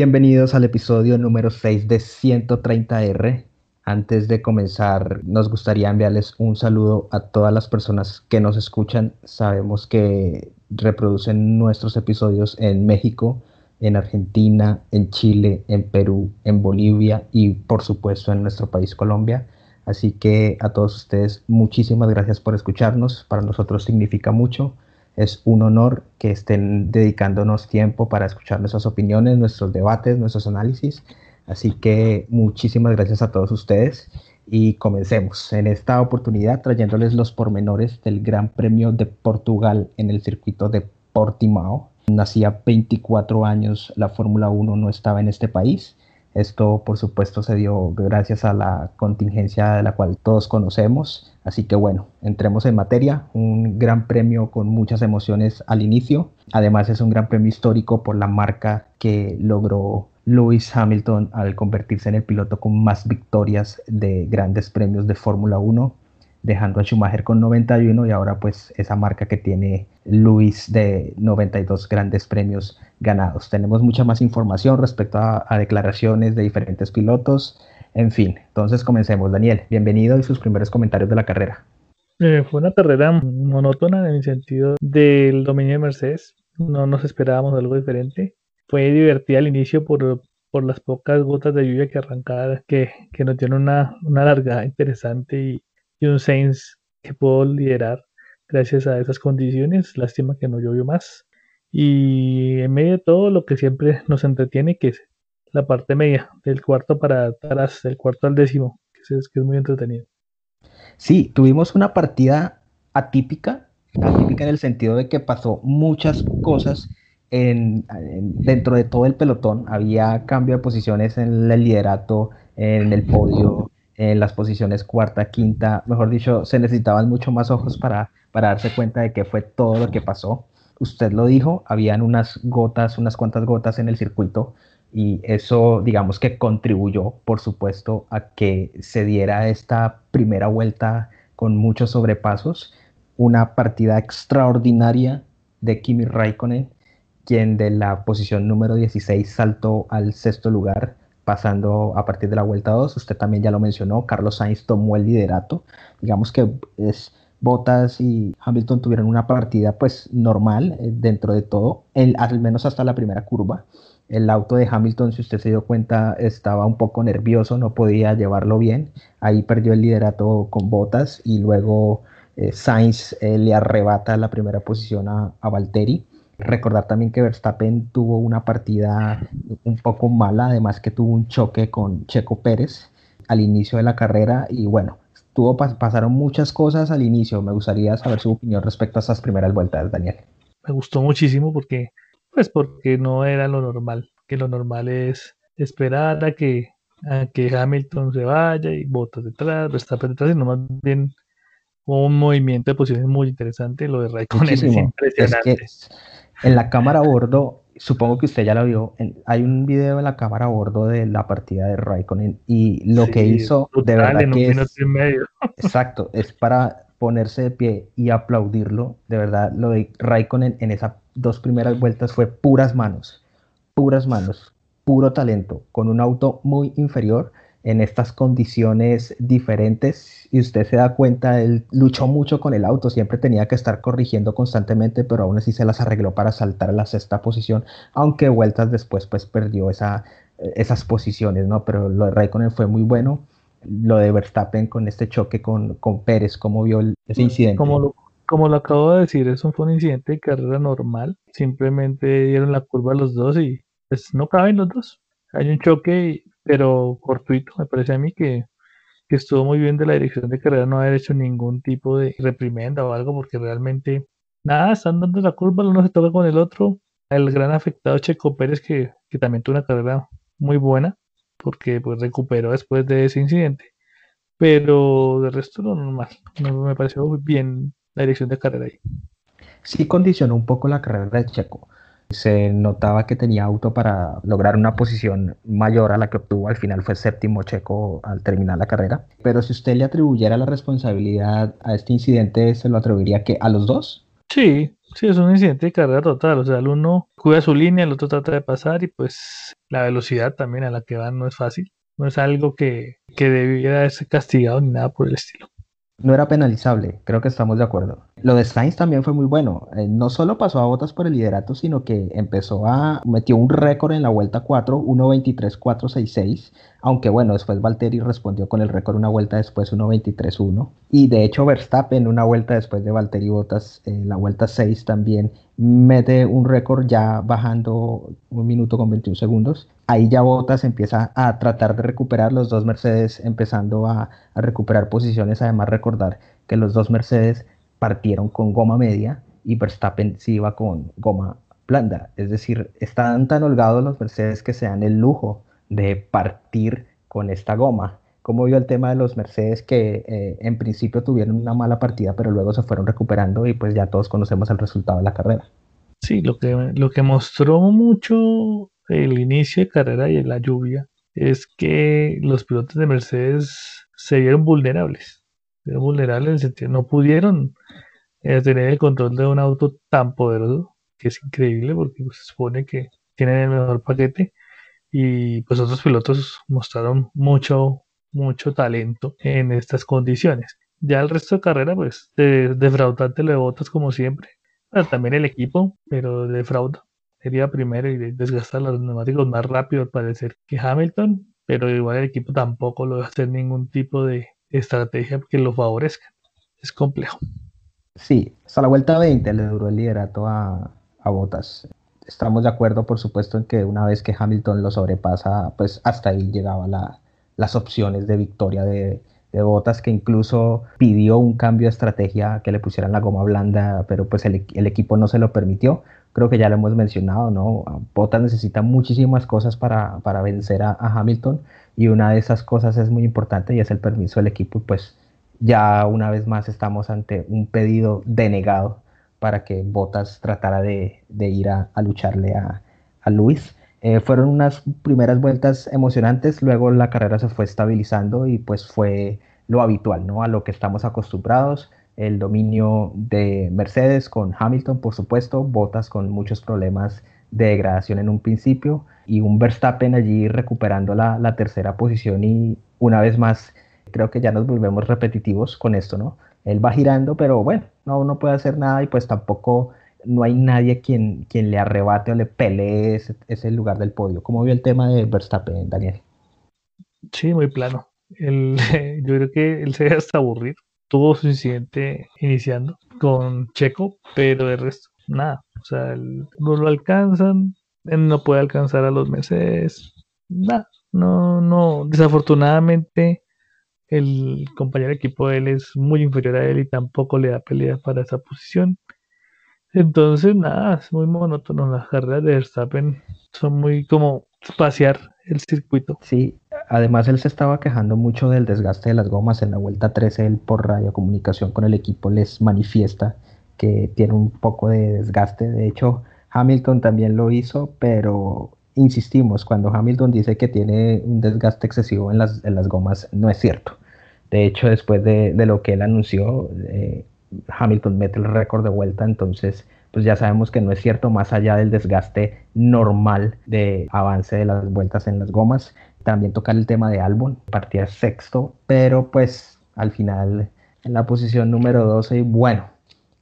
Bienvenidos al episodio número 6 de 130R. Antes de comenzar, nos gustaría enviarles un saludo a todas las personas que nos escuchan. Sabemos que reproducen nuestros episodios en México, en Argentina, en Chile, en Perú, en Bolivia y por supuesto en nuestro país Colombia. Así que a todos ustedes muchísimas gracias por escucharnos. Para nosotros significa mucho. Es un honor que estén dedicándonos tiempo para escuchar nuestras opiniones, nuestros debates, nuestros análisis. Así que muchísimas gracias a todos ustedes y comencemos en esta oportunidad trayéndoles los pormenores del Gran Premio de Portugal en el circuito de Portimao. Hacía 24 años la Fórmula 1 no estaba en este país esto, por supuesto, se dio gracias a la contingencia de la cual todos conocemos. Así que bueno, entremos en materia. Un gran premio con muchas emociones al inicio. Además es un gran premio histórico por la marca que logró Lewis Hamilton al convertirse en el piloto con más victorias de grandes premios de Fórmula 1 dejando a Schumacher con 91 y ahora pues esa marca que tiene Luis de 92 grandes premios ganados. Tenemos mucha más información respecto a, declaraciones de diferentes pilotos. En fin, entonces comencemos. Daniel, bienvenido y sus primeros comentarios de la carrera. Eh, fue una carrera monótona en el sentido del dominio de Mercedes. No nos esperábamos algo diferente. Fue divertida al inicio por, por las pocas gotas de lluvia que arrancaba, que, que nos dieron una, una largada interesante y, y un Saints que puedo liderar gracias a esas condiciones. Lástima que no llovió más. Y en medio de todo lo que siempre nos entretiene, que es la parte media, del cuarto para atrás, del cuarto al décimo, que es, muy entretenido. Sí, tuvimos una partida atípica, atípica en el sentido de que pasó muchas cosas en, dentro de todo el pelotón. Había cambio de posiciones en el liderato, en el podio, en las posiciones cuarta, quinta, mejor dicho, se necesitaban mucho más ojos para, para darse cuenta de que fue todo lo que pasó. Usted lo dijo, habían unas gotas, unas cuantas gotas en el circuito y eso digamos que contribuyó, por supuesto, a que se diera esta primera vuelta con muchos sobrepasos, una partida extraordinaria de Kimi Raikkonen, quien de la posición número 16 saltó al sexto lugar pasando a partir de la vuelta 2. Usted también ya lo mencionó, Carlos Sainz tomó el liderato. Digamos que es, Bottas y Hamilton tuvieron una partida pues normal eh, dentro de todo, al menos hasta la primera curva. El auto de Hamilton, si usted se dio cuenta, estaba un poco nervioso, no podía llevarlo bien. Ahí perdió el liderato con Bottas y luego eh, Sainz eh, le arrebata la primera posición a, a Valtteri Recordar también que Verstappen tuvo una partida un poco mala, además que tuvo un choque con Checo Pérez al inicio de la carrera y bueno, tuvo, pasaron muchas cosas al inicio. Me gustaría saber su opinión respecto a esas primeras vueltas, Daniel. Me gustó muchísimo porque, pues porque no era lo normal, que lo normal es esperar a que, a que Hamilton se vaya y botas detrás, Verstappen detrás, sino más bien un movimiento de posiciones muy interesante. Lo de Raikkonen es impresionante. En la cámara a bordo, supongo que usted ya lo vio, hay un video en la cámara a bordo de la partida de Raikkonen y lo que hizo de verdad que es, exacto, es para ponerse de pie y aplaudirlo. De verdad, lo de Raikkonen en esas dos primeras vueltas fue puras manos, puras manos, puro talento, con un auto muy inferior en estas condiciones diferentes y usted se da cuenta, él luchó mucho con el auto, siempre tenía que estar corrigiendo constantemente, pero aún así se las arregló para saltar a la sexta posición, aunque vueltas después pues perdió esa, esas posiciones, ¿no? Pero lo de Raikkonen fue muy bueno, lo de Verstappen con este choque con, con Pérez, ¿cómo vio ese incidente? Como lo, como lo acabo de decir, eso fue un incidente de carrera normal, simplemente dieron la curva a los dos y pues no caben los dos. Hay un choque pero cortuito, me parece a mí que, estuvo muy bien de la dirección de carrera no haber hecho ningún tipo de reprimenda o algo, porque realmente nada, están dando la curva, uno se toca con el otro. El gran afectado Checo Pérez, que, también tuvo una carrera muy buena, porque pues recuperó después de ese incidente. Pero de resto no normal, no, me pareció bien la dirección de carrera ahí. Sí condicionó un poco la carrera de Checo se notaba que tenía auto para lograr una posición mayor a la que obtuvo. Al final fue séptimo checo al terminar la carrera. Pero si usted le atribuyera la responsabilidad a este incidente, ¿se lo atribuiría que a los dos? Sí, Sí, es un incidente de carrera total. O sea, el uno cuida su línea, el otro trata de pasar y pues la velocidad también a la que van no es fácil. No es algo que, que debiera ser castigado ni nada por el estilo no era penalizable, creo que estamos de acuerdo. Lo de Sainz también fue muy bueno. Eh, no solo pasó a botas por el liderato, sino que empezó a metió un récord en la vuelta 4, 1.23.466. Aunque bueno, después Valtteri respondió con el récord una vuelta después, 1.23.1. Y de hecho, Verstappen, una vuelta después de Valtteri Bottas, en la vuelta 6 también mete un récord ya bajando un minuto con 21 segundos. Ahí ya Bottas empieza a tratar de recuperar los dos Mercedes, empezando a, recuperar posiciones. Además, recordar que los dos Mercedes partieron con goma media y Verstappen sí iba con goma blanda. Es decir, están tan holgados los Mercedes que se dan el lujo de partir con esta goma. Como vio el tema de los Mercedes que eh, en principio tuvieron una mala partida, pero luego se fueron recuperando y pues ya todos conocemos el resultado de la carrera. Sí, lo que, lo que mostró mucho el inicio de carrera y la lluvia es que los pilotos de Mercedes se vieron vulnerables. Se vieron vulnerables en el sentido, no pudieron eh, tener el control de un auto tan poderoso, que es increíble porque se supone que tienen el mejor paquete y pues otros pilotos mostraron mucho, mucho talento en estas condiciones. Ya el resto de carrera, pues, de, defraudante lo de como siempre. también el equipo, pero defrauda. Sería primero y desgastar los neumáticos más rápido al parecer que Hamilton, pero igual el equipo tampoco lo va a hacer ningún tipo de estrategia que lo favorezca. Es complejo. Sí, hasta la vuelta 20 le duró el liderato a, a Bottas estamos de acuerdo, por supuesto, en que una vez que Hamilton lo sobrepasa, pues hasta ahí llegaban las opciones de victoria de, de Bottas, que incluso pidió un cambio de estrategia, que le pusieran la goma blanda, pero pues el, equipo no se lo permitió. Creo que ya lo hemos mencionado, ¿no? Bottas necesita muchísimas cosas para, para vencer a, a, Hamilton y una de esas cosas es muy importante y es el permiso del equipo pues ya una vez más estamos ante un pedido denegado para que Bottas tratara de, ir a, lucharle a, Luis. Eh, fueron unas primeras vueltas emocionantes, luego la carrera se fue estabilizando y pues fue lo habitual, ¿no? A lo que estamos acostumbrados, el dominio de Mercedes con Hamilton, por supuesto, Bottas con muchos problemas de degradación en un principio y un Verstappen allí recuperando la, tercera posición y una vez más creo que ya nos volvemos repetitivos con esto, ¿no? él va girando, pero bueno, no, puede hacer nada y pues tampoco no hay nadie quien, quien le arrebate o le pelee ese, lugar del podio. ¿Cómo vio el tema de Verstappen, Daniel? Sí, muy plano. yo creo que él se deja hasta aburrir. Tuvo su incidente iniciando con Checo, pero de resto, nada. O sea, no lo alcanzan, él no puede alcanzar a los Mercedes, nada. No, no, desafortunadamente el compañero de equipo de él es muy inferior a él y tampoco le da pelea para esa posición. Entonces, nada, es muy monótono. Las carreras de Verstappen son muy como pasear el circuito. Sí, además él se estaba quejando mucho del desgaste de las gomas. En la vuelta 13, él por radiocomunicación con el equipo les manifiesta que tiene un poco de desgaste. De hecho, Hamilton también lo hizo, pero insistimos, cuando Hamilton dice que tiene un desgaste excesivo en las, en las gomas, no es cierto. De hecho, después de, de lo que él anunció, eh, Hamilton mete el récord de vuelta, entonces pues ya sabemos que no es cierto, más allá del desgaste normal de avance de las vueltas en las gomas. También tocar el tema de Albon, partía sexto, pero pues al final en la posición número 12, bueno,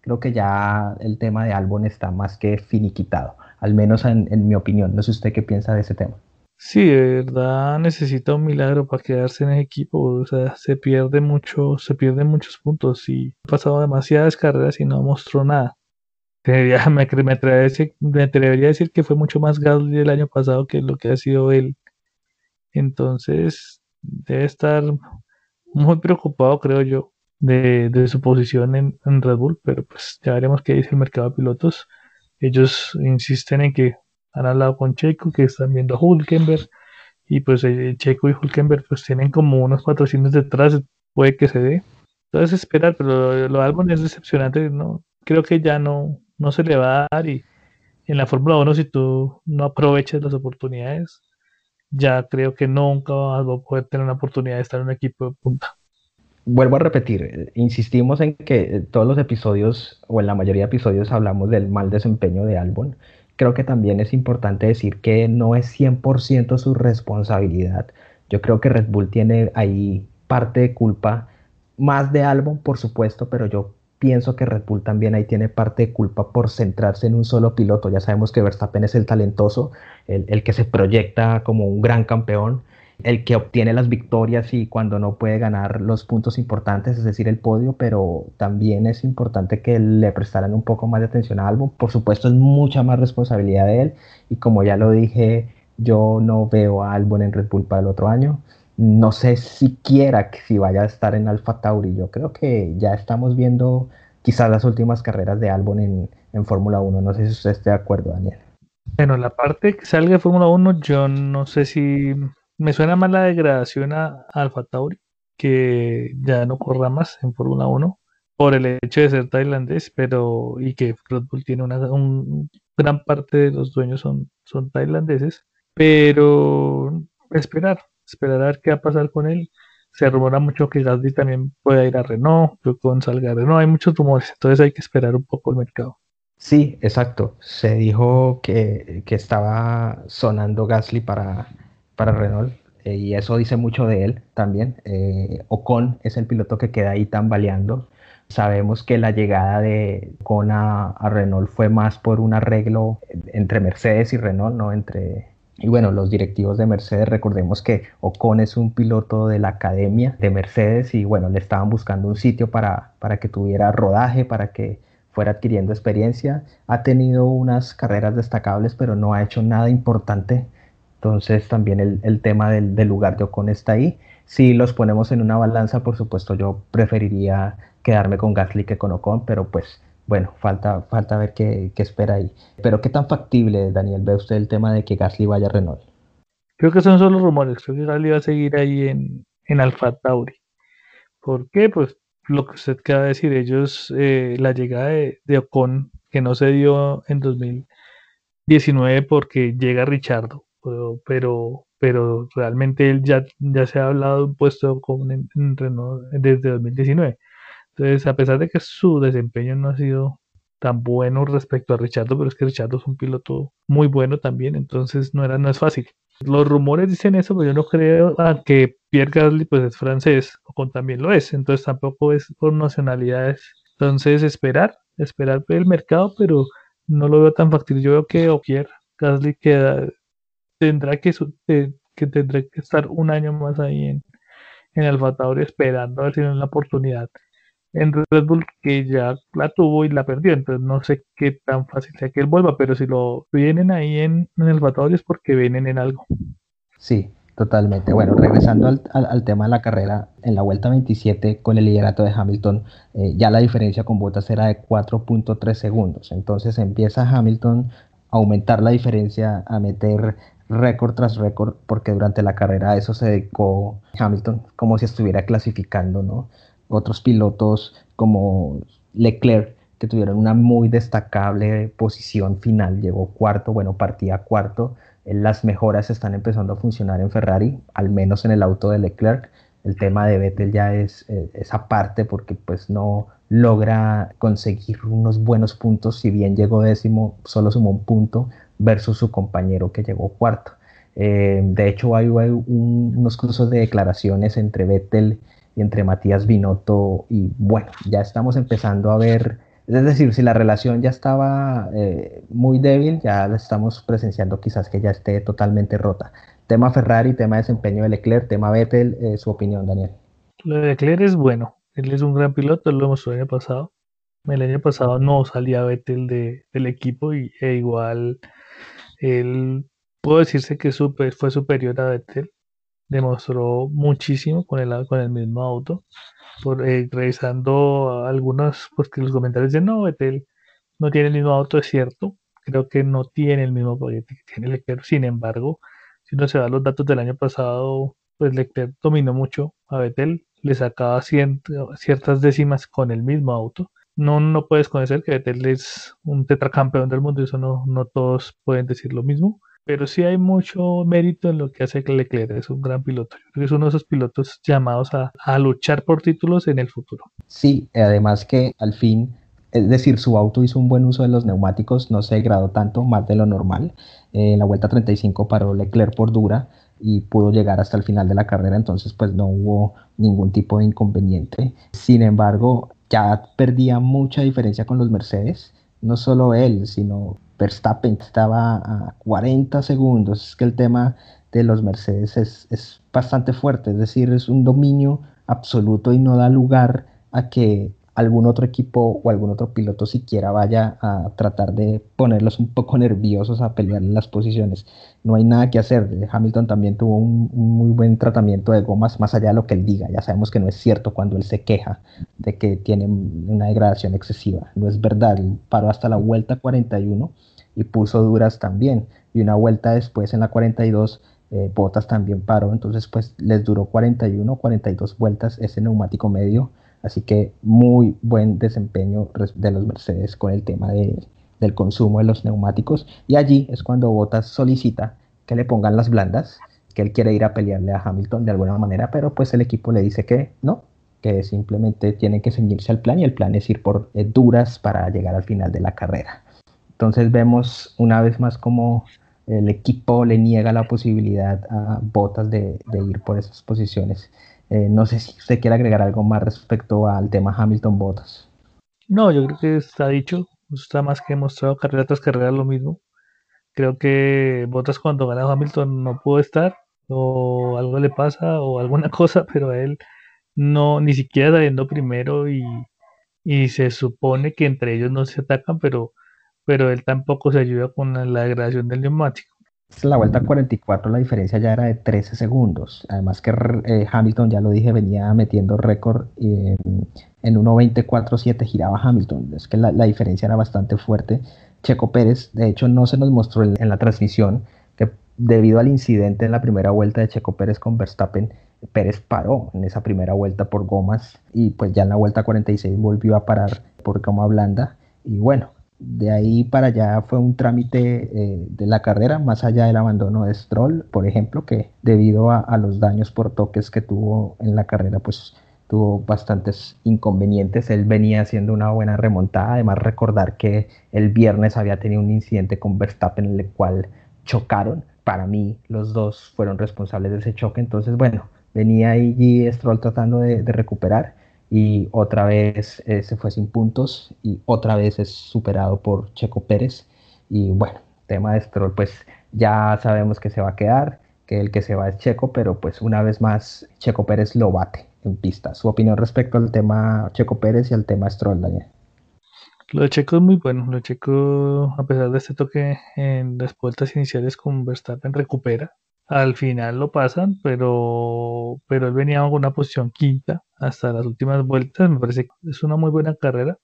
creo que ya el tema de Albon está más que finiquitado al menos en, mi opinión. No sé usted qué piensa de ese tema. Sí, de verdad necesita un milagro para quedarse en el equipo. O sea, se pierde mucho, se pierden muchos puntos y ha pasado demasiadas carreras y no mostró nada. Me, atrevería, me atrevería a decir que fue mucho más Gasly el año pasado que lo que ha sido él. Entonces, debe estar muy preocupado, creo yo, de, de su posición en, Red Bull, pero pues ya veremos qué dice el mercado de pilotos. Ellos insisten en que han hablado con Checo, que están viendo a Hulkenberg, y pues eh, Checo y Hulkenberg pues tienen como unos patrocinios detrás, puede que se dé. Entonces esperar, pero lo, de es decepcionante, no creo que ya no, no se le va a dar y en la Fórmula 1 si tú no aprovechas las oportunidades, ya creo que nunca vas a poder tener una oportunidad de estar en un equipo de punta. vuelvo a repetir, insistimos en que todos los episodios, o en la mayoría de episodios, hablamos del mal desempeño de Albon. Creo que también es importante decir que no es 100% su responsabilidad. Yo creo que Red Bull tiene ahí parte de culpa, más de Albon, por supuesto, pero yo pienso que Red Bull también ahí tiene parte de culpa por centrarse en un solo piloto. Ya sabemos que Verstappen es el talentoso, el, que se proyecta como un gran campeón, el que obtiene las victorias y cuando no puede ganar los puntos importantes, es decir, el podio, pero también es importante que le prestaran un poco más de atención a Albon. Por supuesto, es mucha más responsabilidad de él y como ya lo dije, yo no veo a Albon en Red Bull para el otro año no sé siquiera si vaya a estar en Alfa Tauri. Yo creo que ya estamos viendo quizás las últimas carreras de Albon en, Fórmula 1. No sé si usted esté de acuerdo, Daniel. Bueno, la parte que salga de Fórmula 1, yo no sé si me suena más la degradación a, Alfa Tauri, que ya no corra más en Fórmula 1 por el hecho de ser tailandés, pero y que Red Bull tiene una un, gran parte de los dueños son, son tailandeses, pero esperar, esperar a ver qué va a pasar con él. Se rumora mucho que Gasly también pueda ir a Renault, que con salga Renault, hay muchos rumores, entonces hay que esperar un poco el mercado. Sí, exacto. Se dijo que, estaba sonando Gasly para, para Renault eh, y eso dice mucho de él también. Eh, Ocon es el piloto que queda ahí tambaleando. Sabemos que la llegada de Ocon a, a Renault fue más por un arreglo entre Mercedes y Renault, no entre y bueno, los directivos de Mercedes, recordemos que Ocon es un piloto de la academia de Mercedes y bueno, le estaban buscando un sitio para, para que tuviera rodaje, para que fuera adquiriendo experiencia. Ha tenido unas carreras destacables, pero no ha hecho nada importante. Entonces también el, el tema del, del, lugar de Ocon está ahí. Si los ponemos en una balanza, por supuesto yo preferiría quedarme con Gasly que con Ocon, pero pues bueno, falta, falta ver qué, espera ahí. Pero qué tan factible, Daniel, ve usted el tema de que Gasly vaya a Renault. Creo que son solo rumores, creo que Gasly va a seguir ahí en, en Alfa Tauri. ¿Por qué? Pues lo que usted acaba de decir, ellos, eh, la llegada de, Ocon, que no se dio en 2019 porque llega Richardo, pero, pero, realmente él ya, ya se ha hablado de un puesto con, en Renault desde 2019. Entonces, a pesar de que su desempeño no ha sido tan bueno respecto a Richardo, pero es que Richardo es un piloto muy bueno también, entonces no era no es fácil. Los rumores dicen eso, pero yo no creo que Pierre Gasly pues es francés, o también lo es, entonces tampoco es por nacionalidades. Entonces, esperar, esperar el mercado, pero no lo veo tan factible. Yo veo que Pierre Gasly queda, tendrá que, que tendrá que estar un año más ahí en, en Alfa esperando a ver si tiene la oportunidad en Red Bull que ya la tuvo y la perdió, entonces no sé qué tan fácil sea que él vuelva, pero si lo vienen ahí en, el batallón es porque vienen en algo. Sí, totalmente. Bueno, regresando al, tema de la carrera, en la vuelta 27 con el liderato de Hamilton, eh, ya la diferencia con Bottas era de 4.3 segundos, entonces empieza Hamilton a aumentar la diferencia, a meter récord tras récord, porque durante la carrera a eso se dedicó Hamilton, como si estuviera clasificando, ¿no? Otros pilotos como Leclerc, que tuvieron una muy destacable posición final, llegó cuarto, bueno, partía cuarto. Las mejoras están empezando a funcionar en Ferrari, al menos en el auto de Leclerc. El tema de Vettel ya es eh, esa parte porque pues no logra conseguir unos buenos puntos, si bien llegó décimo, solo sumó un punto versus su compañero que llegó cuarto. Eh, de hecho, hay, unos cursos de declaraciones entre Vettel y entre Matías Binotto y bueno, ya estamos empezando a ver, es decir, si la relación ya estaba eh, muy débil, ya la estamos presenciando quizás que ya esté totalmente rota. Tema Ferrari, tema desempeño de Leclerc, tema Vettel, eh, su opinión, Daniel. Lo de Leclerc es bueno, él es un gran piloto, lo hemos el año pasado. El año pasado no salía Vettel de, del equipo y e igual él puedo decirse que fue superior a Vettel demostró muchísimo con el, con el mismo auto. Por, eh, revisando algunos, pues que los comentarios de no, Betel no tiene el mismo auto, es cierto. Creo que no tiene el mismo paquete que tiene Leclerc. Sin embargo, si uno se va a los datos del año pasado, pues Leclerc dominó mucho a Vettel, le sacaba ciertas décimas con el mismo auto. No, no puedes conocer que Vettel es un tetracampeón del mundo, eso no, no todos pueden decir lo mismo pero sí hay mucho mérito en lo que hace Leclerc, es un gran piloto. es uno de esos pilotos llamados a, luchar por títulos en el futuro. Sí, además que al fin es decir, su auto hizo un buen uso de los neumáticos, no se degradó tanto, más de lo normal. Eh, en la vuelta 35 paró Leclerc por dura y pudo llegar hasta el final de la carrera, entonces pues no hubo ningún tipo de inconveniente. Sin embargo, ya perdía mucha diferencia con los Mercedes, no solo él, sino Verstappen estaba a 40 segundos. Es que el tema de los Mercedes es, es bastante fuerte, es decir, es un dominio absoluto y no da lugar a que algún otro equipo o algún otro piloto siquiera vaya a tratar de ponerlos un poco nerviosos a pelear en las posiciones. No hay nada que hacer. Hamilton también tuvo un, muy buen tratamiento de gomas, más allá de lo que él diga. Ya sabemos que no es cierto cuando él se queja de que tiene una degradación excesiva. No es verdad. paró hasta la vuelta 41 y puso duras también. Y una vuelta después en la 42 eh, Botas también paró, entonces pues les duró 41, 42 vueltas ese neumático medio Así que muy buen desempeño de los Mercedes con el tema del consumo de los neumáticos. Y allí es cuando Bottas solicita que le pongan las blandas, que él quiere ir a pelearle a Hamilton de alguna manera, pero pues el equipo le dice que no, que simplemente tiene que ceñirse al plan y el plan es ir por eh, duras para llegar al final de la carrera. Entonces vemos una vez más como el equipo le niega la posibilidad a Bottas de ir por esas posiciones. Eh, no sé si usted quiere agregar algo más respecto al tema Hamilton Bottas. No, yo creo que está dicho, está más que mostrado carrera tras carrera lo mismo. Creo que Bottas cuando gana Hamilton no pudo estar, o algo le pasa, o alguna cosa, pero a él no, ni siquiera saliendo primero y, y se supone que entre ellos no se atacan, pero, pero él tampoco se ayuda con la degradación del neumático. En la vuelta 44 la diferencia ya era de 13 segundos. Además que eh, Hamilton, ya lo dije, venía metiendo récord en, en 1.24.7 giraba Hamilton. Es que la, diferencia era bastante fuerte. Checo Pérez, de hecho, no se nos mostró en, la transmisión que debido al incidente en la primera vuelta de Checo Pérez con Verstappen, Pérez paró en esa primera vuelta por gomas y pues ya en la vuelta 46 volvió a parar por goma blanda. Y bueno, de ahí para allá fue un trámite eh, de la carrera, más allá del abandono de Stroll, por ejemplo, que debido a, los daños por toques que tuvo en la carrera, pues tuvo bastantes inconvenientes. Él venía haciendo una buena remontada. Además, recordar que el viernes había tenido un incidente con Verstappen en el cual chocaron. Para mí, los dos fueron responsables de ese choque. Entonces, bueno, venía ahí Stroll tratando de recuperar y otra vez eh, se fue sin puntos y otra vez es superado por Checo Pérez. Y bueno, tema de Stroll, pues ya sabemos que se va a quedar, que el que se va es Checo, pero pues una vez más Checo Pérez lo bate en pista. Su opinión respecto al tema Checo Pérez y al tema Stroll, Daniel. Lo de Checo es muy bueno. Lo de Checo, a pesar de este toque en las vueltas iniciales con Verstappen, recupera. Al final lo pasan, pero, pero él venía con una posición quinta hasta las últimas vueltas. Me parece que es una muy buena carrera.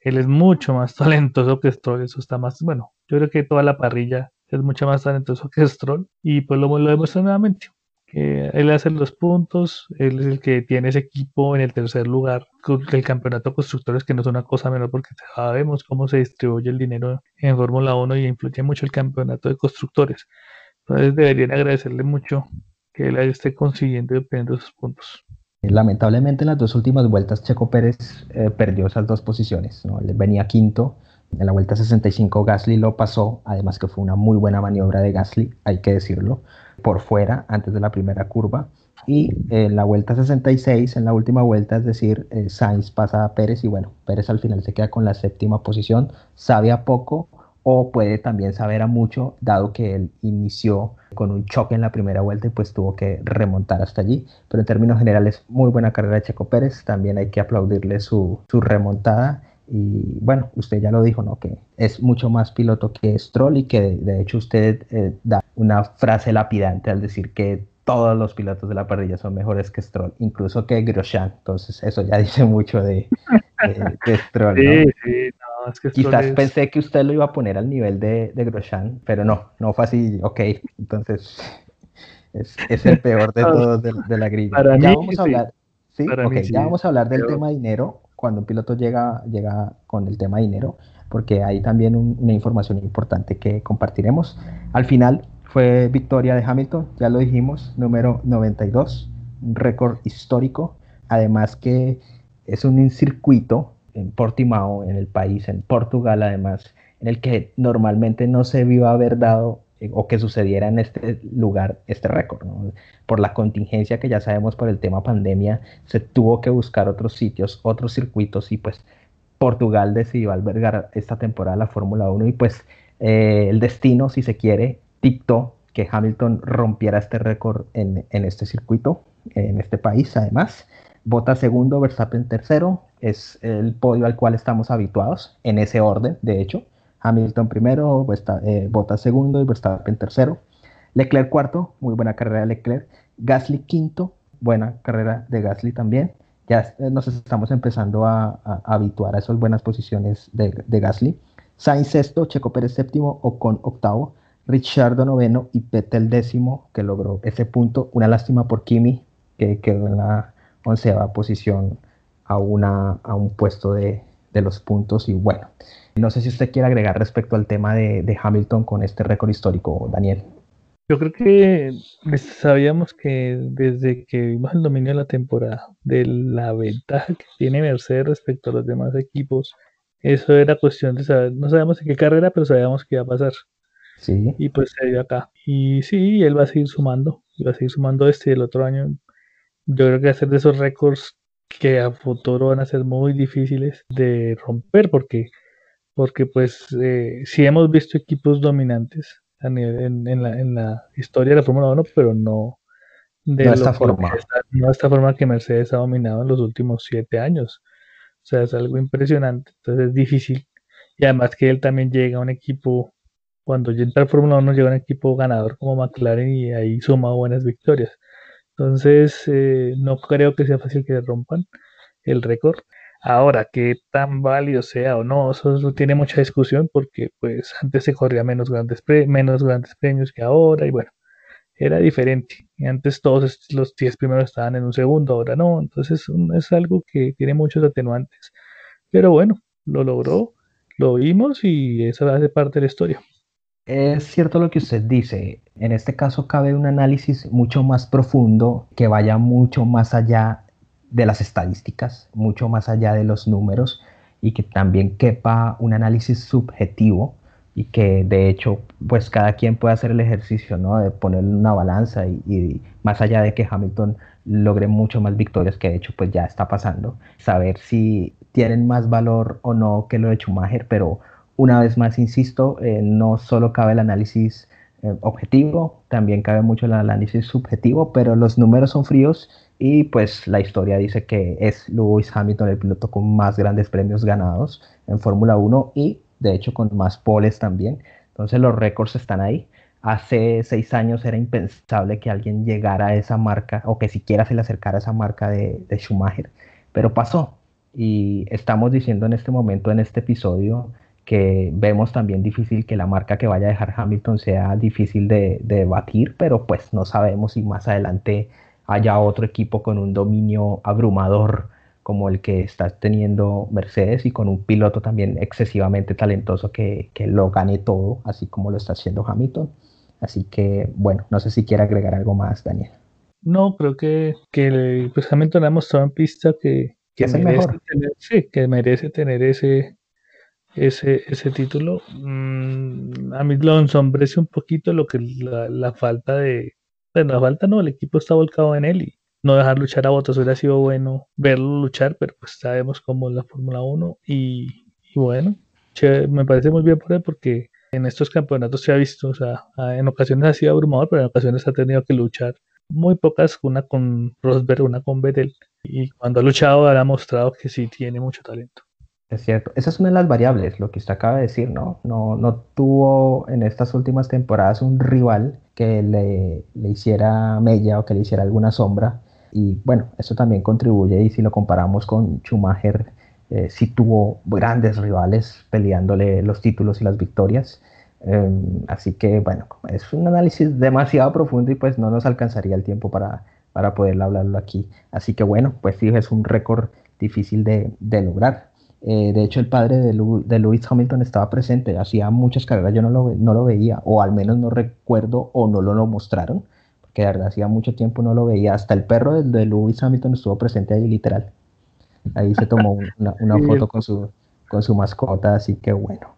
Él es mucho más talentoso que Stroll. Eso está más, bueno, yo creo que toda la parrilla es mucho más talentoso que Stroll. Y pues lo, lo demuestra nuevamente. Que él hace los puntos, él es el que tiene ese equipo en el tercer lugar el campeonato de constructores, que no es una cosa menor porque sabemos cómo se distribuye el dinero en Fórmula 1 y influye mucho el campeonato de constructores. Entonces deberían agradecerle mucho que él esté consiguiendo y obteniendo esos puntos. Lamentablemente en las dos últimas vueltas Checo Pérez eh, perdió esas dos posiciones. ¿no? Venía quinto, en la vuelta 65 Gasly lo pasó, además que fue una muy buena maniobra de Gasly, hay que decirlo, por fuera antes de la primera curva. Y en la vuelta 66, en la última vuelta, es decir, eh, Sainz pasa a Pérez y bueno, Pérez al final se queda con la séptima posición, sabe a poco, o puede también saber a mucho, dado que él inició con un choque en la primera vuelta y pues tuvo que remontar hasta allí. Pero en términos generales, muy buena carrera de Checo Pérez, también hay que aplaudirle su, su remontada. Y bueno, usted ya lo dijo, ¿no? Que es mucho más piloto que Stroll y que de, hecho usted eh, da una frase lapidante al decir que todos los pilotos de la parrilla son mejores que Stroll, incluso que Grosjean. Entonces eso ya dice mucho de, de, Stroll. ¿no? Sí, sí, Quizás pensé que usted lo iba a poner al nivel de, de Grosjean, pero no, no fue así. Ok, entonces es, el peor de todos de, la grilla. ya vamos a hablar, ¿sí? ya vamos a hablar del tema dinero cuando un piloto llega, llega con el tema dinero, porque hay también una información importante que compartiremos. Al final fue victoria de Hamilton, ya lo dijimos, número 92, un récord histórico, además que es un circuito en Portimao, en el país, en Portugal además, en el que normalmente no se vio haber dado eh, o que sucediera en este lugar este récord. Por la contingencia que ya sabemos por el tema pandemia, se tuvo que buscar otros sitios, otros circuitos y pues Portugal decidió albergar esta temporada la Fórmula 1 y pues eh, el destino, si se quiere, dictó que Hamilton rompiera este récord en, en este circuito, en este país además. Bota segundo, Verstappen tercero, es el podio al cual estamos habituados, en ese orden, de hecho. Hamilton primero, eh, Bottas segundo y Verstappen tercero. Leclerc cuarto, muy buena carrera de Leclerc. Gasly quinto, buena carrera de Gasly también. Ya eh, nos estamos empezando a, habituar a esas buenas posiciones de, Gasly. Sainz sexto, Checo Pérez séptimo, Ocon octavo, Richardo noveno y Vettel décimo, que logró ese punto. Una lástima por Kimi, que quedó en la onceava posición a, una, a un puesto de, de los puntos. Y bueno, no sé si usted quiere agregar respecto al tema de, Hamilton con este récord histórico, Daniel. Yo creo que sabíamos que desde que vimos el dominio de la temporada, de la ventaja que tiene Mercedes respecto a los demás equipos, eso era cuestión de saber, no sabíamos en qué carrera, pero sabíamos que iba a pasar. Sí. Y pues se dio acá. Y sí, él va a seguir sumando, y va a seguir sumando este y el otro año. Yo creo que hacer de esos récords que a futuro van a ser muy difíciles de romper, porque porque pues eh, sí hemos visto equipos dominantes en, la, historia de la Fórmula 1, pero no de esta forma. no esta forma que Mercedes ha dominado en los últimos siete años. O sea, es algo impresionante, entonces es difícil. Y además que él también llega a un equipo, cuando entra a Fórmula 1 llega a un equipo ganador como McLaren y ahí suma buenas victorias. Entonces, eh, no creo que sea fácil que rompan el récord. Ahora, qué tan válido sea o no, eso, tiene mucha discusión porque pues antes se corría menos grandes, menos grandes premios que ahora y bueno, era diferente. Antes todos los 10 primeros estaban en un segundo, ahora no, entonces es algo que tiene muchos atenuantes. Pero bueno, lo logró, lo vimos y eso hace parte de la historia. Es cierto lo que usted dice. En este caso cabe un análisis mucho más profundo que vaya mucho más allá de las estadísticas, mucho más allá de los números y que también quepa un análisis subjetivo y que de hecho pues cada quien puede hacer el ejercicio ¿no? de poner una balanza y, más allá de que Hamilton logre mucho más victorias que de hecho pues ya está pasando, saber si tienen más valor o no que lo de Schumacher, pero una vez más insisto, eh, no solo cabe el análisis eh, objetivo, también cabe mucho el análisis subjetivo, pero los números son fríos y pues la historia dice que es Lewis Hamilton el piloto con más grandes premios ganados en Fórmula 1 y de hecho con más poles también. Entonces los récords están ahí. Hace seis años era impensable que alguien llegara a esa marca o que siquiera se le acercara a esa marca de, Schumacher, pero pasó. Y estamos diciendo en este momento, en este episodio, que vemos también difícil que la marca que vaya a dejar Hamilton sea difícil de, de batir, pero pues no sabemos si más adelante haya otro equipo con un dominio abrumador como el que está teniendo Mercedes y con un piloto también excesivamente talentoso que, lo gane todo, así como lo está haciendo Hamilton. Así que, bueno, no sé si quiere agregar algo más, Daniel. No, creo que, que pues Hamilton ha mostrado en pista que, que merece, tener, sí, que merece tener ese, ese, ese título. Mm, a mí lo ensombrece un poquito lo que la falta de, bueno, la falta no, el equipo está volcado en él y no dejar luchar a Bottas hubiera sido bueno verlo luchar, pero pues sabemos cómo es la Fórmula 1 y, bueno, me parece muy bien por él porque en estos campeonatos se ha visto, o sea, en ocasiones ha sido abrumador, pero en ocasiones ha tenido que luchar muy pocas, una con Rosberg, una con Vettel, y cuando ha luchado ha mostrado que sí tiene mucho talento. Es cierto, esa es una de las variables, lo que usted acaba de decir, ¿no? No, tuvo en estas últimas temporadas un rival que le, hiciera mella o que le hiciera alguna sombra. Y bueno, eso también contribuye y si lo comparamos con Schumacher, eh, sí tuvo grandes rivales peleándole los títulos y las victorias. Em, así que bueno, es un análisis demasiado profundo y pues no nos alcanzaría el tiempo para, para poder hablarlo aquí. Así que bueno, pues sí, es un récord difícil de, lograr. Eh, de hecho, el padre de, de, Lewis Hamilton estaba presente, hacía muchas carreras, yo no lo, no lo veía, o al menos no recuerdo, o no lo, mostraron, porque de verdad hacía mucho tiempo no lo veía. Hasta el perro de, de Lewis Hamilton estuvo presente ahí, literal. Ahí se tomó una, una foto con su, con su mascota, así que bueno.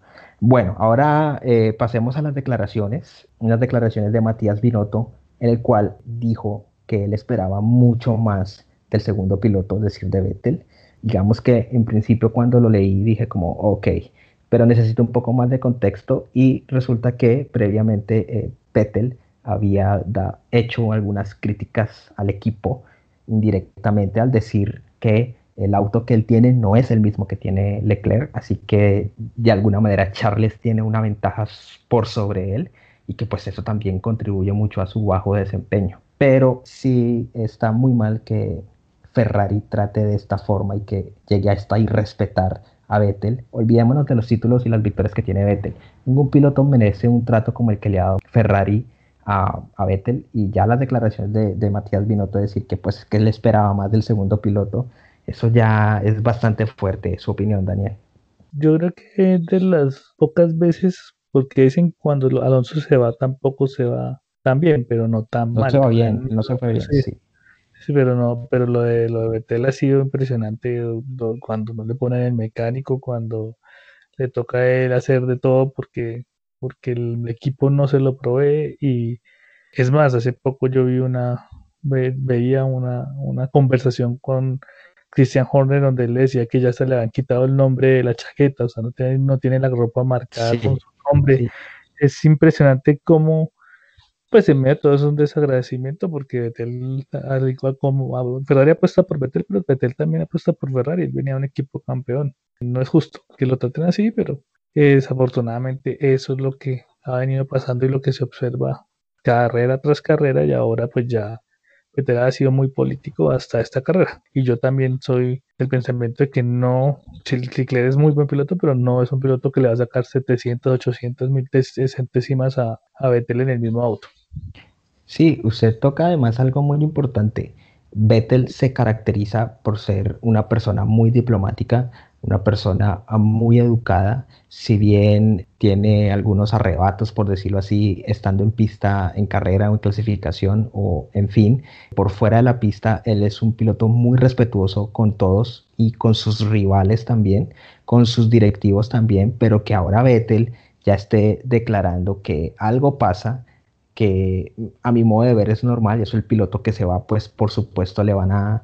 Bueno, ahora eh, pasemos a las declaraciones, unas declaraciones de Matías Binotto, en el cual dijo que él esperaba mucho más del segundo piloto, es decir, de Vettel. Digamos que en principio cuando lo leí dije como, ok, pero necesito un poco más de contexto y resulta que previamente eh, Vettel había hecho algunas críticas al equipo indirectamente al decir que el auto que él tiene no es el mismo que tiene Leclerc, así que de alguna manera Charles tiene una ventaja por sobre él y que pues eso también contribuye mucho a su bajo desempeño. Pero sí está muy mal que Ferrari trate de esta forma y que llegue hasta irrespetar a Vettel. Olvidémonos de los títulos y las victorias que tiene Vettel. Ningún piloto merece un trato como el que le ha dado Ferrari a, a Vettel y ya las declaraciones de, de Matías Binotto decir que pues que él esperaba más del segundo piloto eso ya es bastante fuerte, su opinión, Daniel. Yo creo que de las pocas veces, porque dicen cuando Alonso se va, tampoco se va tan bien, pero no tan mal. No se va bien, no se fue bien, sí. sí. Pero no, pero lo de lo de Betel ha sido impresionante cuando no le ponen el mecánico, cuando le toca a él hacer de todo porque, porque el equipo no se lo provee y es más, hace poco yo vi una, veía una, una conversación con Christian Horner donde él decía que ya se le habían quitado el nombre de la chaqueta, o sea, no tiene, no tiene la ropa marcada con su nombre. Es impresionante cómo, pues en medio de todo es un desagradecimiento porque Vettel, al como Ferrari apuesta por Vettel, pero Vettel también apuesta por Ferrari, él venía a un equipo campeón. No es justo que lo traten así, pero desafortunadamente eso es lo que ha venido pasando y lo que se observa carrera tras carrera y ahora pues ya Vettel ha sido muy político hasta esta carrera. Y yo también soy del pensamiento de que no, Leclerc es muy buen piloto, pero no es un piloto que le va a sacar 700, 800 mil centésimas a, a Vettel en el mismo auto. Sí, usted toca además algo muy importante. Vettel se caracteriza por ser una persona muy diplomática, una persona muy educada, si bien tiene algunos arrebatos, por decirlo así, estando en pista, en carrera o en clasificación o en fin, por fuera de la pista, él es un piloto muy respetuoso con todos y con sus rivales también, con sus directivos también, pero que ahora Vettel ya esté declarando que algo pasa que a mi modo de ver es normal, y eso el piloto que se va, pues por supuesto le van a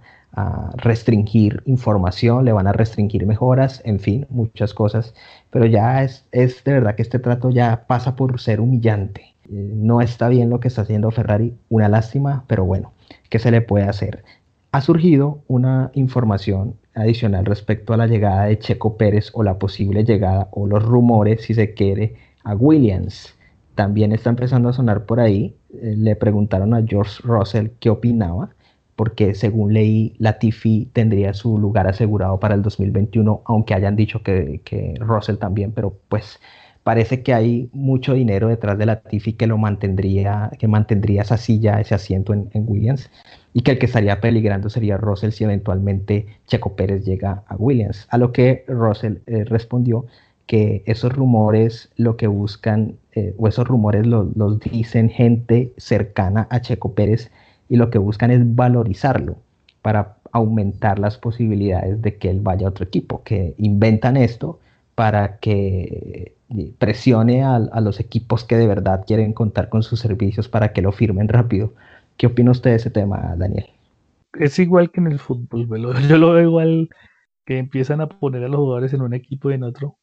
restringir información, le van a restringir mejoras, en fin, muchas cosas, pero ya es, es de verdad que este trato ya pasa por ser humillante. Eh, no está bien lo que está haciendo Ferrari, una lástima, pero bueno, ¿qué se le puede hacer? Ha surgido una información adicional respecto a la llegada de Checo Pérez o la posible llegada o los rumores, si se quiere, a Williams. También está empezando a sonar por ahí. Eh, le preguntaron a George Russell qué opinaba porque según leí, Latifi tendría su lugar asegurado para el 2021, aunque hayan dicho que, que Russell también, pero pues parece que hay mucho dinero detrás de Latifi que lo mantendría, que mantendría esa silla, ese asiento en, Williams, y que el que estaría peligrando sería Russell si eventualmente Checo Pérez llega a Williams. A lo que Russell eh, respondió que esos rumores lo que buscan, eh, o esos rumores los dicen gente cercana a Checo Pérez y lo que buscan es valorizarlo para aumentar las posibilidades de que él vaya a otro equipo, que inventan esto para que presione a, los equipos que de verdad quieren contar con sus servicios para que lo firmen rápido. ¿Qué opina usted de ese tema, Daniel? Es igual que en el fútbol, yo lo veo igual que empiezan a poner a los jugadores en un equipo y en otro,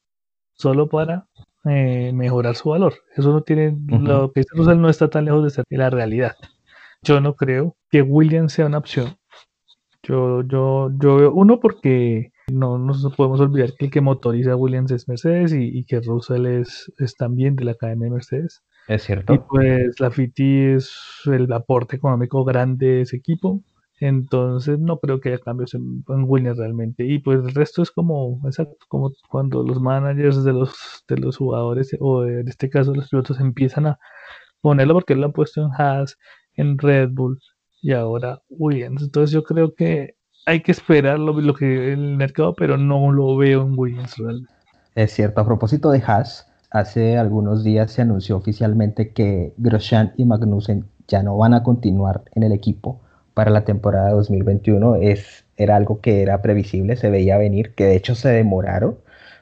solo para eh, mejorar su valor. Eso no tiene, lo que dice no está tan lejos de ser la realidad. Yo no creo que Williams sea una opción. Yo, yo, yo veo uno porque no nos podemos olvidar que el que motoriza a Williams es Mercedes y, que Russell es, es, también de la cadena de Mercedes. Es cierto. Y pues la FITI es el aporte económico grande de ese equipo. Entonces no creo que haya cambios en, Williams realmente. Y pues el resto es como, exacto, como cuando los managers de los, de los jugadores, o en este caso los pilotos, empiezan a ponerlo porque lo han puesto en Haas, en Red Bull y ahora Williams. Entonces yo creo que hay que esperar lo, lo que el mercado, pero no lo veo en Williams realmente. Es cierto, a propósito de Haas, hace algunos días se anunció oficialmente que Grosjean y Magnussen ya no van a continuar en el equipo para la temporada 2021. Es, era algo que era previsible, se veía venir, que de hecho se demoraron.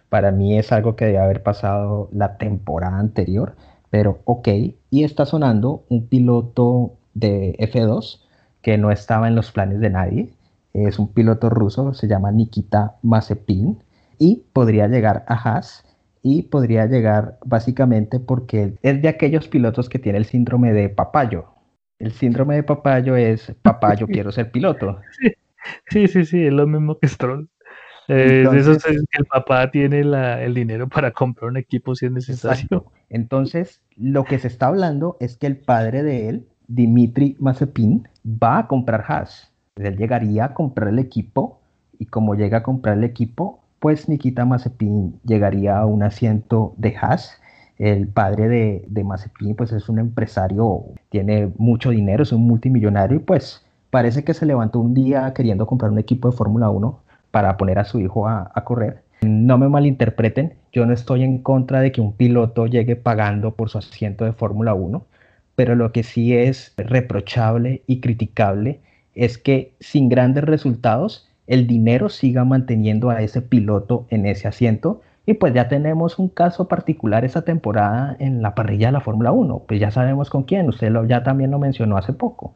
Para mí es algo que debe haber pasado la temporada anterior, pero ok. Y está sonando un piloto de F2 que no estaba en los planes de nadie. Es un piloto ruso, se llama Nikita Mazepin y podría llegar a Haas y podría llegar básicamente porque es de aquellos pilotos que tiene el síndrome de papayo. El síndrome de papayo es papayo quiero ser piloto. Sí, sí, sí, es lo mismo que Stroll. Eh, eso es que el papá tiene el dinero para comprar un equipo si es necesario. Entonces, lo que se está hablando es que el padre de él, Dimitri Mazepin, va a comprar Haas. Él llegaría a comprar el equipo y como llega a comprar el equipo, pues Nikita Mazepin llegaría a un asiento de Haas. El padre de, de Mazepin pues es un empresario, tiene mucho dinero, es un multimillonario y pues parece que se levantó un día queriendo comprar un equipo de Fórmula 1 para poner a su hijo a, a correr. No me malinterpreten, yo no estoy en contra de que un piloto llegue pagando por su asiento de Fórmula 1, pero lo que sí es reprochable y criticable es que sin grandes resultados el dinero siga manteniendo a ese piloto en ese asiento. Y pues ya tenemos un caso particular esta temporada en la parrilla de la Fórmula 1. Pues ya sabemos con quién, usted lo, ya también lo mencionó hace poco.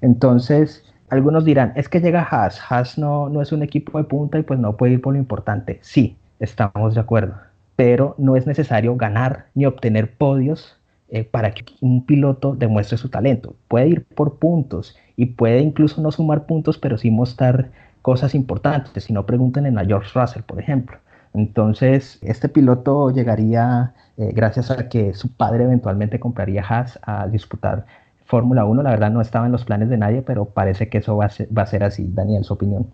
Entonces, algunos dirán, es que llega Haas, Haas no, no es un equipo de punta y pues no puede ir por lo importante. Sí, estamos de acuerdo, pero no es necesario ganar ni obtener podios eh, para que un piloto demuestre su talento. Puede ir por puntos y puede incluso no sumar puntos, pero sí mostrar cosas importantes. Si no, pregunten a George Russell, por ejemplo. Entonces, este piloto llegaría, eh, gracias a que su padre eventualmente compraría Haas a disputar Fórmula 1. La verdad no estaba en los planes de nadie, pero parece que eso va a ser, así. Daniel, su opinión.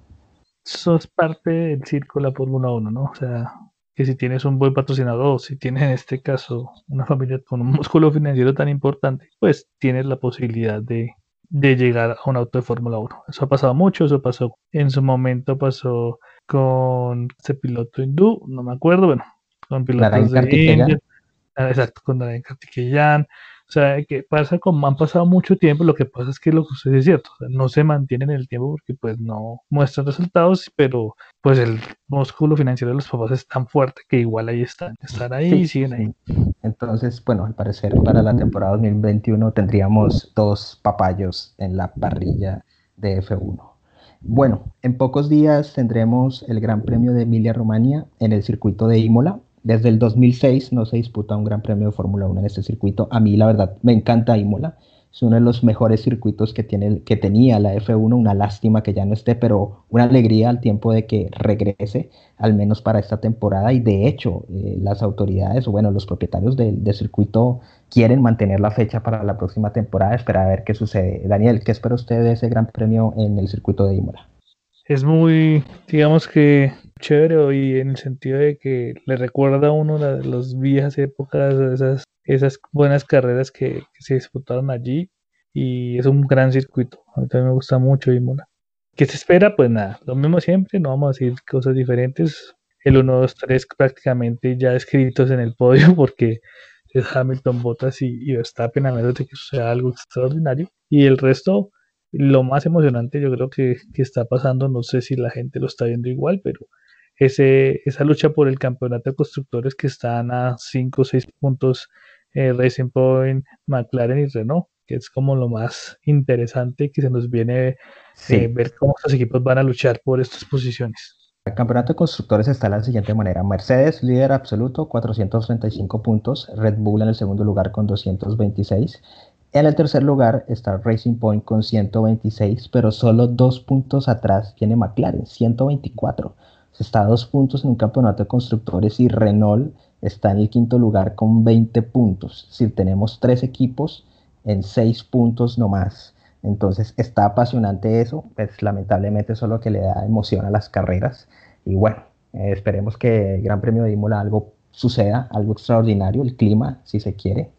Eso es parte del círculo de la Fórmula 1, ¿no? O sea, que si tienes un buen patrocinador, si tienes en este caso una familia con un músculo financiero tan importante, pues tienes la posibilidad de, llegar a un auto de Fórmula 1. Eso ha pasado mucho, eso pasó en su momento, pasó con ese piloto hindú, no me acuerdo, bueno, con pilotos de India, ah, exacto, con Narayan Kartikeyan, o sea, que pasa como han pasado mucho tiempo, lo que pasa es que lo que usted es cierto, no se mantienen en el tiempo porque pues no muestran resultados, pero pues el músculo financiero de los papás es tan fuerte que igual ahí están, están ahí y siguen ahí. Entonces, bueno, al parecer para la temporada 2021 tendríamos dos papayos en la parrilla de F1. Bueno, en pocos días tendremos el Gran Premio de Emilia Romagna en el circuito de Imola, desde el 2006 no se disputa un gran premio de Fórmula 1 en este circuito. A mí, la verdad, me encanta Imola. Es uno de los mejores circuitos que, tiene, que tenía la F1. Una lástima que ya no esté, pero una alegría al tiempo de que regrese, al menos para esta temporada. Y de hecho, eh, las autoridades, o bueno, los propietarios del circuito quieren mantener la fecha para la próxima temporada. Espera a ver qué sucede. Daniel, ¿qué espera usted de ese gran premio en el circuito de Imola? Es muy, digamos que chévere y en el sentido de que le recuerda a uno de las viejas épocas, esas, esas buenas carreras que, se disputaron allí y es un gran circuito. A mí también me gusta mucho Imola. ¿Qué se espera? Pues nada, lo mismo siempre, no vamos a decir cosas diferentes. El 1, 2, 3 prácticamente ya escritos en el podio porque es Hamilton, Bottas y, y Verstappen a menos de que sea algo extraordinario. Y el resto, lo más emocionante yo creo que, que está pasando, no sé si la gente lo está viendo igual, pero ese, esa lucha por el campeonato de constructores que están a 5 o 6 puntos eh, Racing Point, McLaren y Renault, que es como lo más interesante que se nos viene eh, ver cómo estos equipos van a luchar por estas posiciones. El campeonato de constructores está de la siguiente manera. Mercedes, líder absoluto, 435 puntos. Red Bull en el segundo lugar con 226. En el tercer lugar está Racing Point con 126, pero solo dos puntos atrás tiene McLaren, 124 está a dos puntos en un campeonato de constructores y Renault está en el quinto lugar con 20 puntos. Si tenemos tres equipos en seis puntos nomás. Entonces está apasionante eso, pues lamentablemente eso es lo que le da emoción a las carreras. Y bueno, eh, esperemos que el Gran Premio de Imola algo suceda, algo extraordinario, el clima, si se quiere,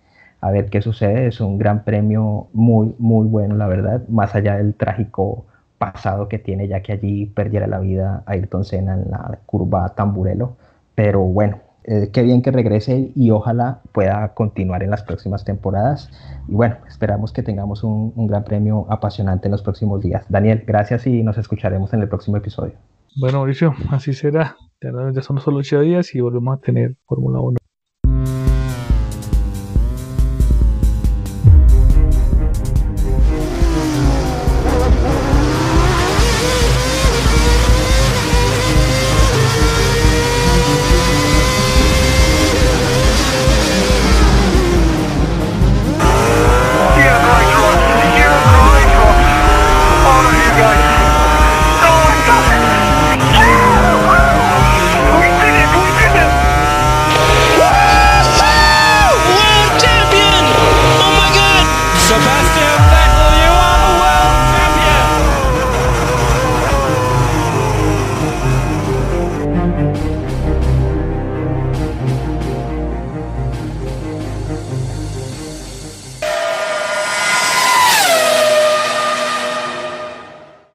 a ver qué sucede. Es un gran premio muy, muy bueno, la verdad, más allá del trágico pasado que tiene, ya que allí perdiera la vida Ayrton Senna en la curva Tamburelo. Pero bueno, eh, qué bien que regrese y ojalá pueda continuar en las próximas temporadas. Y bueno, esperamos que tengamos un, gran premio apasionante en los próximos días. Daniel, gracias y nos escucharemos en el próximo episodio. Bueno, Mauricio, así será. Ya son solo ocho días y volvemos a tener Fórmula 1.